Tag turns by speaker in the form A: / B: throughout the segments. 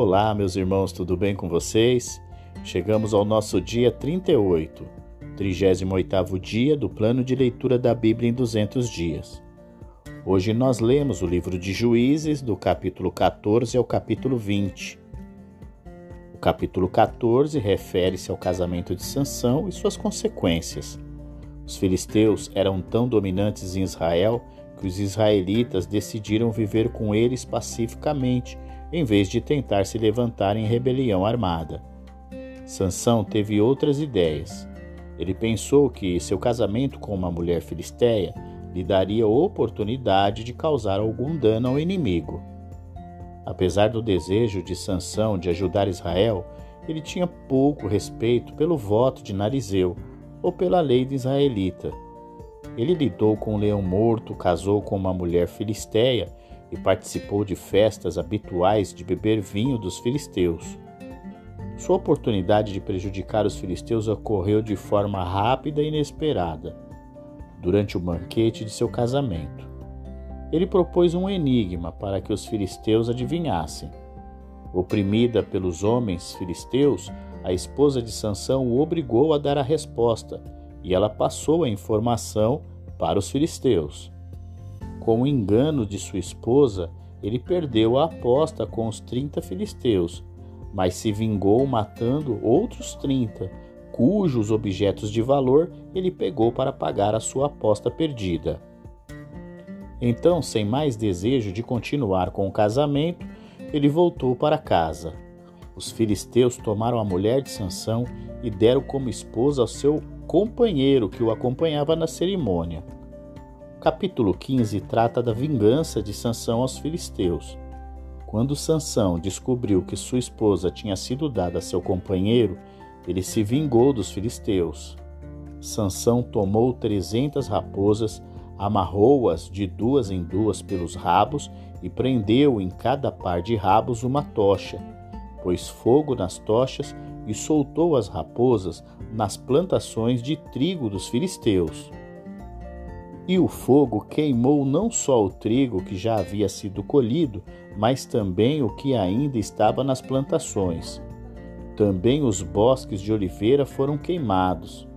A: Olá, meus irmãos, tudo bem com vocês? Chegamos ao nosso dia 38, 38º dia do plano de leitura da Bíblia em 200 dias. Hoje nós lemos o livro de Juízes, do capítulo 14 ao capítulo 20. O capítulo 14 refere-se ao casamento de Sansão e suas consequências. Os filisteus eram tão dominantes em Israel que os israelitas decidiram viver com eles pacificamente, em vez de tentar se levantar em rebelião armada. Sansão teve outras ideias. Ele pensou que seu casamento com uma mulher filisteia lhe daria oportunidade de causar algum dano ao inimigo. Apesar do desejo de Sansão de ajudar Israel, ele tinha pouco respeito pelo voto de Narizeu ou pela lei de israelita. Ele lidou com um leão morto, casou com uma mulher filisteia e participou de festas habituais de beber vinho dos filisteus. Sua oportunidade de prejudicar os filisteus ocorreu de forma rápida e inesperada, durante o banquete de seu casamento. Ele propôs um enigma para que os filisteus adivinhassem. Oprimida pelos homens filisteus, a esposa de Sansão o obrigou a dar a resposta e ela passou a informação para os filisteus. Com o engano de sua esposa, ele perdeu a aposta com os trinta filisteus, mas se vingou matando outros trinta, cujos objetos de valor ele pegou para pagar a sua aposta perdida. Então, sem mais desejo de continuar com o casamento, ele voltou para casa. Os filisteus tomaram a mulher de Sansão e deram como esposa ao seu companheiro que o acompanhava na cerimônia. Capítulo 15 trata da vingança de Sansão aos filisteus. Quando Sansão descobriu que sua esposa tinha sido dada a seu companheiro, ele se vingou dos filisteus. Sansão tomou trezentas raposas, amarrou-as de duas em duas pelos rabos e prendeu em cada par de rabos uma tocha pôs fogo nas tochas e soltou as raposas nas plantações de trigo dos filisteus. E o fogo queimou não só o trigo que já havia sido colhido, mas também o que ainda estava nas plantações. Também os bosques de oliveira foram queimados.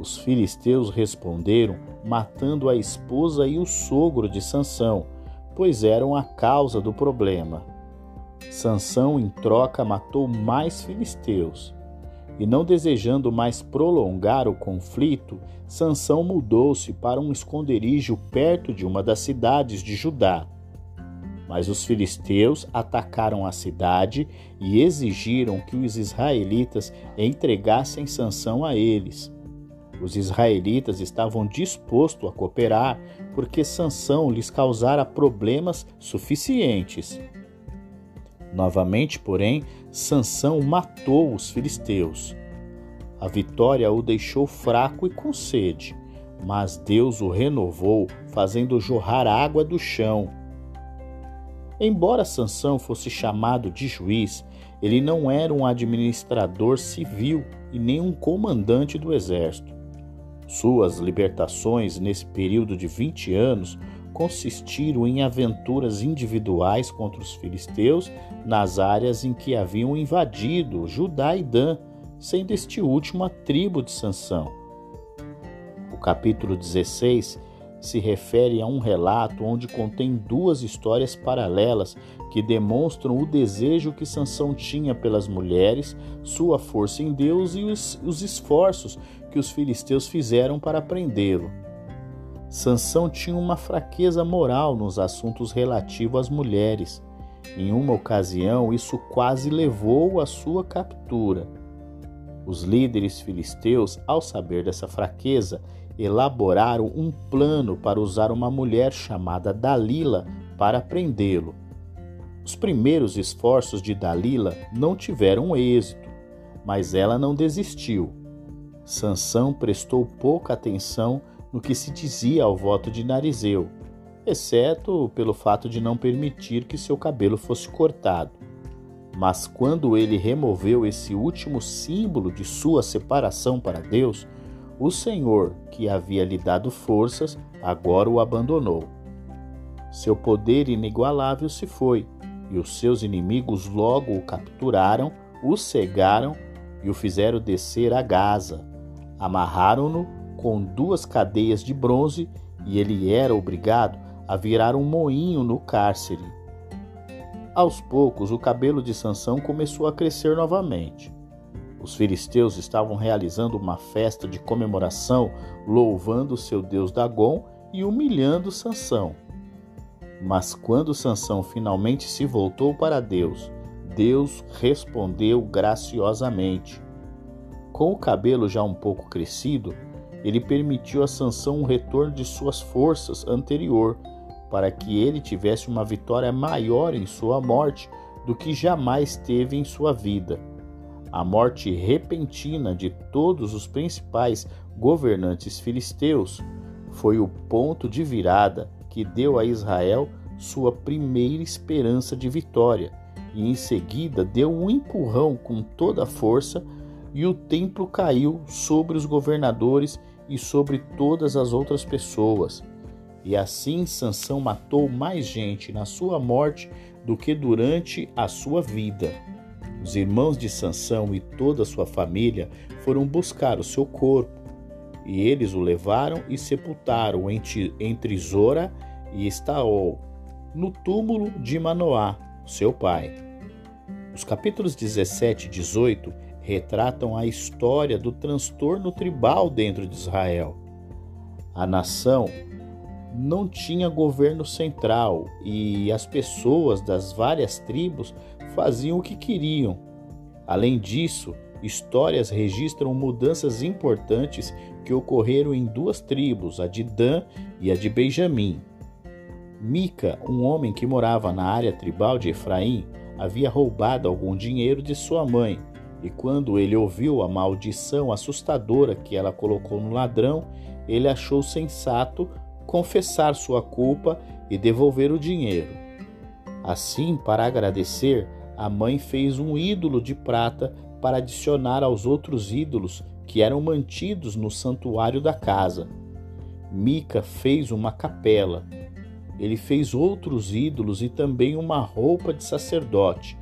A: Os filisteus responderam, matando a esposa e o sogro de Sansão, pois eram a causa do problema. Sansão, em troca, matou mais filisteus. E não desejando mais prolongar o conflito, Sansão mudou-se para um esconderijo perto de uma das cidades de Judá. Mas os filisteus atacaram a cidade e exigiram que os israelitas entregassem Sansão a eles. Os israelitas estavam dispostos a cooperar porque Sansão lhes causara problemas suficientes. Novamente, porém, Sansão matou os filisteus. A vitória o deixou fraco e com sede, mas Deus o renovou, fazendo jorrar água do chão. Embora Sansão fosse chamado de juiz, ele não era um administrador civil e nem um comandante do exército. Suas libertações nesse período de 20 anos consistiram em aventuras individuais contra os filisteus nas áreas em que haviam invadido Judá e Dan, sendo este último a tribo de Sansão. O capítulo 16 se refere a um relato onde contém duas histórias paralelas que demonstram o desejo que Sansão tinha pelas mulheres, sua força em Deus e os, os esforços que os filisteus fizeram para prendê-lo. Sansão tinha uma fraqueza moral nos assuntos relativos às mulheres. Em uma ocasião, isso quase levou à sua captura. Os líderes filisteus, ao saber dessa fraqueza, elaboraram um plano para usar uma mulher chamada Dalila para prendê-lo. Os primeiros esforços de Dalila não tiveram êxito, mas ela não desistiu. Sansão prestou pouca atenção no que se dizia ao voto de Narizeu, exceto pelo fato de não permitir que seu cabelo fosse cortado. Mas quando ele removeu esse último símbolo de sua separação para Deus, o Senhor, que havia lhe dado forças, agora o abandonou. Seu poder inigualável se foi, e os seus inimigos logo o capturaram, o cegaram e o fizeram descer a Gaza. Amarraram-no com duas cadeias de bronze e ele era obrigado a virar um moinho no cárcere. Aos poucos, o cabelo de Sansão começou a crescer novamente. Os filisteus estavam realizando uma festa de comemoração, louvando seu deus Dagon e humilhando Sansão. Mas quando Sansão finalmente se voltou para Deus, Deus respondeu graciosamente. Com o cabelo já um pouco crescido, ele permitiu a Sansão um retorno de suas forças anterior, para que ele tivesse uma vitória maior em sua morte do que jamais teve em sua vida. A morte repentina de todos os principais governantes filisteus foi o ponto de virada que deu a Israel sua primeira esperança de vitória, e em seguida deu um empurrão com toda a força, e o templo caiu sobre os governadores e sobre todas as outras pessoas. E assim Sansão matou mais gente na sua morte do que durante a sua vida. Os irmãos de Sansão e toda a sua família foram buscar o seu corpo, e eles o levaram e sepultaram entre, Zora e Estaol, no túmulo de Manoá, seu pai. Os capítulos 17 e 18 retratam a história do transtorno tribal dentro de Israel. A nação não tinha governo central e as pessoas das várias tribos faziam o que queriam. Além disso, histórias registram mudanças importantes que ocorreram em duas tribos, a de Dan e a de Benjamim. Mica, um homem que morava na área tribal de Efraim, havia roubado algum dinheiro de sua mãe, e quando ele ouviu a maldição assustadora que ela colocou no ladrão, ele achou sensato confessar sua culpa e devolver o dinheiro. Assim, para agradecer, a mãe fez um ídolo de prata para adicionar aos outros ídolos que eram mantidos no santuário da casa. Mica fez uma capela ele fez outros ídolos e também uma roupa de sacerdote.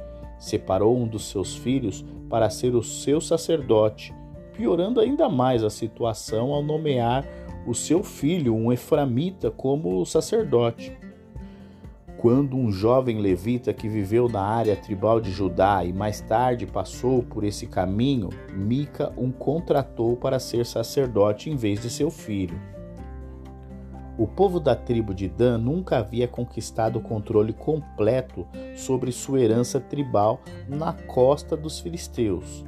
A: Separou um dos seus filhos para ser o seu sacerdote, piorando ainda mais a situação ao nomear o seu filho, um eframita, como sacerdote. Quando um jovem levita que viveu na área tribal de Judá e mais tarde passou por esse caminho, Mica o contratou para ser sacerdote em vez de seu filho. O povo da tribo de Dan nunca havia conquistado o controle completo sobre sua herança tribal na costa dos filisteus.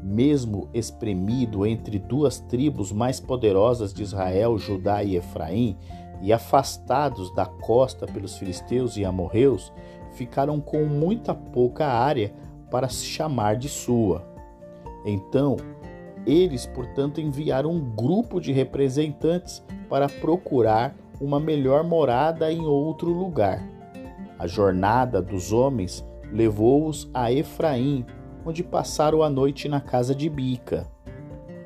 A: Mesmo espremido entre duas tribos mais poderosas de Israel, Judá e Efraim, e afastados da costa pelos filisteus e amorreus, ficaram com muita pouca área para se chamar de sua. Então, eles, portanto, enviaram um grupo de representantes para procurar uma melhor morada em outro lugar. A jornada dos homens levou-os a Efraim, onde passaram a noite na casa de Bica.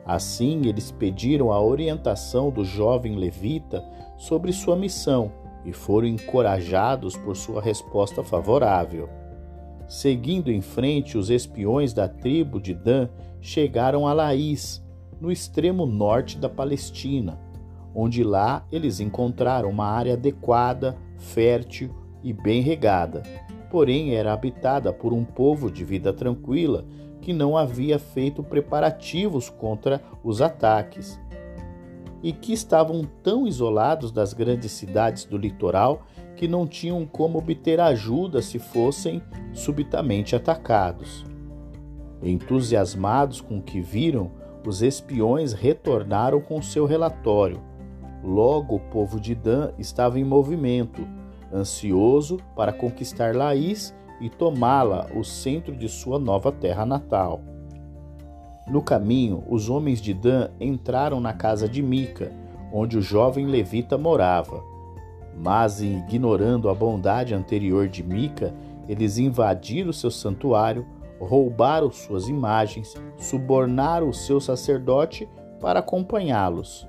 A: Assim, eles pediram a orientação do jovem levita sobre sua missão e foram encorajados por sua resposta favorável. Seguindo em frente, os espiões da tribo de Dan chegaram a Laís, no extremo norte da Palestina onde lá eles encontraram uma área adequada, fértil e bem regada. Porém, era habitada por um povo de vida tranquila que não havia feito preparativos contra os ataques e que estavam tão isolados das grandes cidades do litoral que não tinham como obter ajuda se fossem subitamente atacados. Entusiasmados com o que viram, os espiões retornaram com seu relatório Logo, o povo de Dan estava em movimento, ansioso para conquistar Laís e tomá-la, o centro de sua nova terra natal. No caminho, os homens de Dan entraram na casa de Mica, onde o jovem levita morava. Mas, ignorando a bondade anterior de Mica, eles invadiram seu santuário, roubaram suas imagens, subornaram o seu sacerdote para acompanhá-los.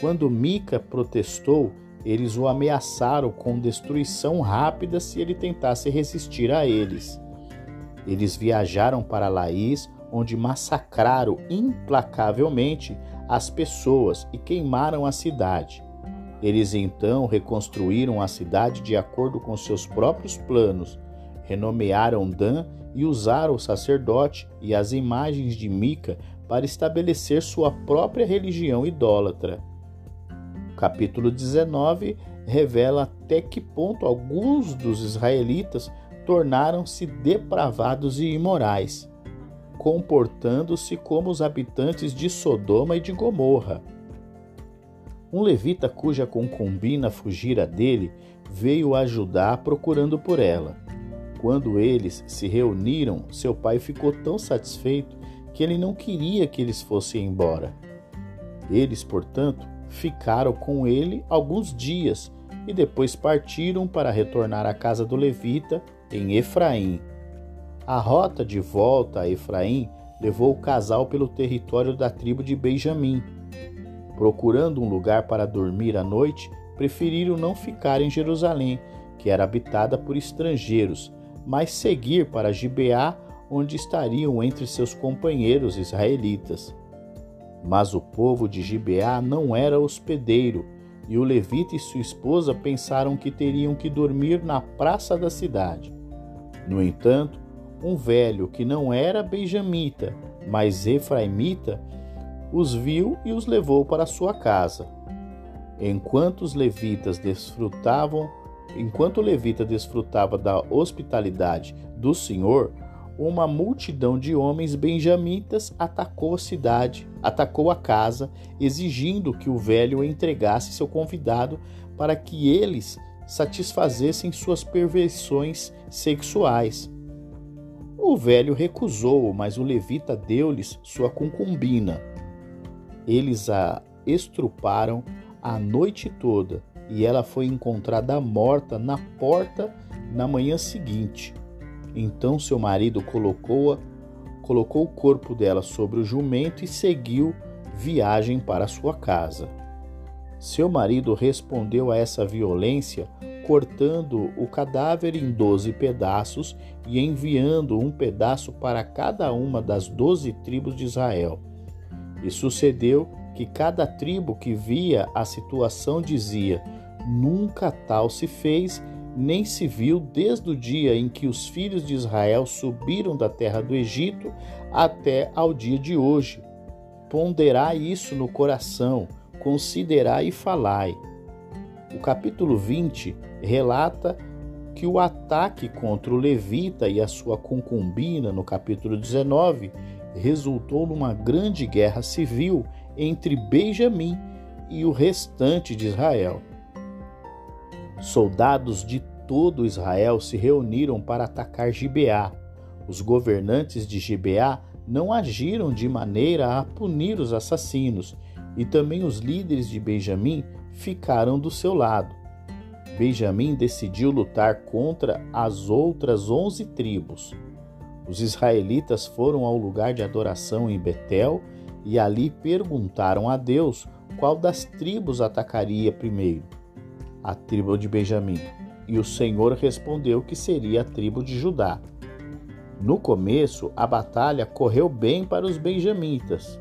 A: Quando Mica protestou, eles o ameaçaram com destruição rápida se ele tentasse resistir a eles. Eles viajaram para Laís, onde massacraram implacavelmente as pessoas e queimaram a cidade. Eles então reconstruíram a cidade de acordo com seus próprios planos, renomearam Dan e usaram o sacerdote e as imagens de Mica para estabelecer sua própria religião idólatra. O capítulo 19 revela até que ponto alguns dos israelitas tornaram-se depravados e imorais, comportando-se como os habitantes de Sodoma e de Gomorra. Um levita cuja concubina fugira dele veio ajudar procurando por ela. Quando eles se reuniram, seu pai ficou tão satisfeito que ele não queria que eles fossem embora. Eles, portanto, ficaram com ele alguns dias e depois partiram para retornar à casa do levita em Efraim. A rota de volta a Efraim levou o casal pelo território da tribo de Benjamim. Procurando um lugar para dormir à noite, preferiram não ficar em Jerusalém, que era habitada por estrangeiros, mas seguir para Gibeá, onde estariam entre seus companheiros israelitas. Mas o povo de Gibeá não era hospedeiro, e o levita e sua esposa pensaram que teriam que dormir na praça da cidade. No entanto, um velho que não era benjamita, mas efraimita, os viu e os levou para sua casa. Enquanto os levitas desfrutavam, enquanto o levita desfrutava da hospitalidade do Senhor, uma multidão de homens benjamitas atacou a cidade, atacou a casa, exigindo que o velho entregasse seu convidado para que eles satisfazessem suas perversões sexuais. O velho recusou, mas o levita deu-lhes sua concubina. Eles a estruparam a noite toda e ela foi encontrada morta na porta na manhã seguinte. Então seu marido colocou, colocou o corpo dela sobre o jumento e seguiu viagem para sua casa. Seu marido respondeu a essa violência cortando o cadáver em doze pedaços e enviando um pedaço para cada uma das doze tribos de Israel. E sucedeu que cada tribo que via a situação dizia: Nunca tal se fez, nem se viu desde o dia em que os filhos de Israel subiram da terra do Egito até ao dia de hoje. Ponderai isso no coração considerai e falai. O capítulo 20 relata que o ataque contra o levita e a sua concubina, no capítulo 19, resultou numa grande guerra civil entre Benjamim e o restante de Israel. Soldados de todo Israel se reuniram para atacar Gibeá. Os governantes de Gibeá não agiram de maneira a punir os assassinos e também os líderes de Benjamim ficaram do seu lado. Benjamim decidiu lutar contra as outras onze tribos. Os israelitas foram ao lugar de adoração em Betel e ali perguntaram a Deus qual das tribos atacaria primeiro. A tribo de Benjamim. E o Senhor respondeu que seria a tribo de Judá. No começo, a batalha correu bem para os benjamitas,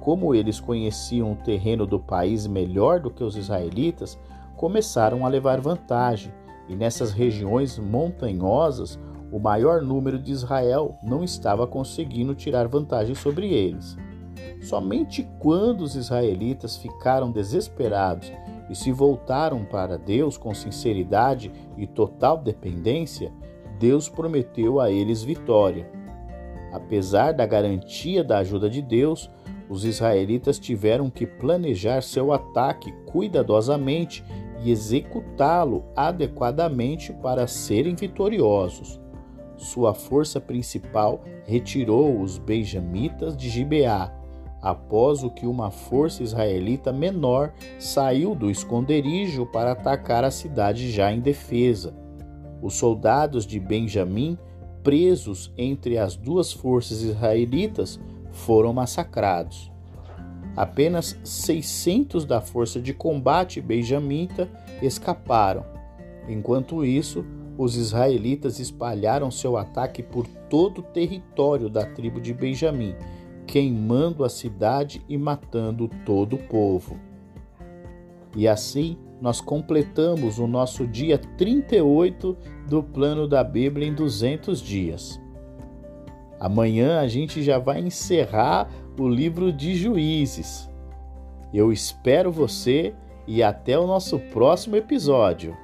A: como eles conheciam o terreno do país melhor do que os israelitas, começaram a levar vantagem, e nessas regiões montanhosas, o maior número de Israel não estava conseguindo tirar vantagem sobre eles. Somente quando os israelitas ficaram desesperados e se voltaram para Deus com sinceridade e total dependência, Deus prometeu a eles vitória. Apesar da garantia da ajuda de Deus, os israelitas tiveram que planejar seu ataque cuidadosamente e executá-lo adequadamente para serem vitoriosos. Sua força principal retirou os benjamitas de Gibeá, após o que uma força israelita menor saiu do esconderijo para atacar a cidade já em defesa. Os soldados de Benjamim, presos entre as duas forças israelitas, foram massacrados. Apenas 600 da força de combate benjamita escaparam. Enquanto isso, os israelitas espalharam seu ataque por todo o território da tribo de Benjamim, queimando a cidade e matando todo o povo. E assim nós completamos o nosso dia 38 do plano da Bíblia em 200 dias. Amanhã a gente já vai encerrar o livro de Juízes. Eu espero você e até o nosso próximo episódio.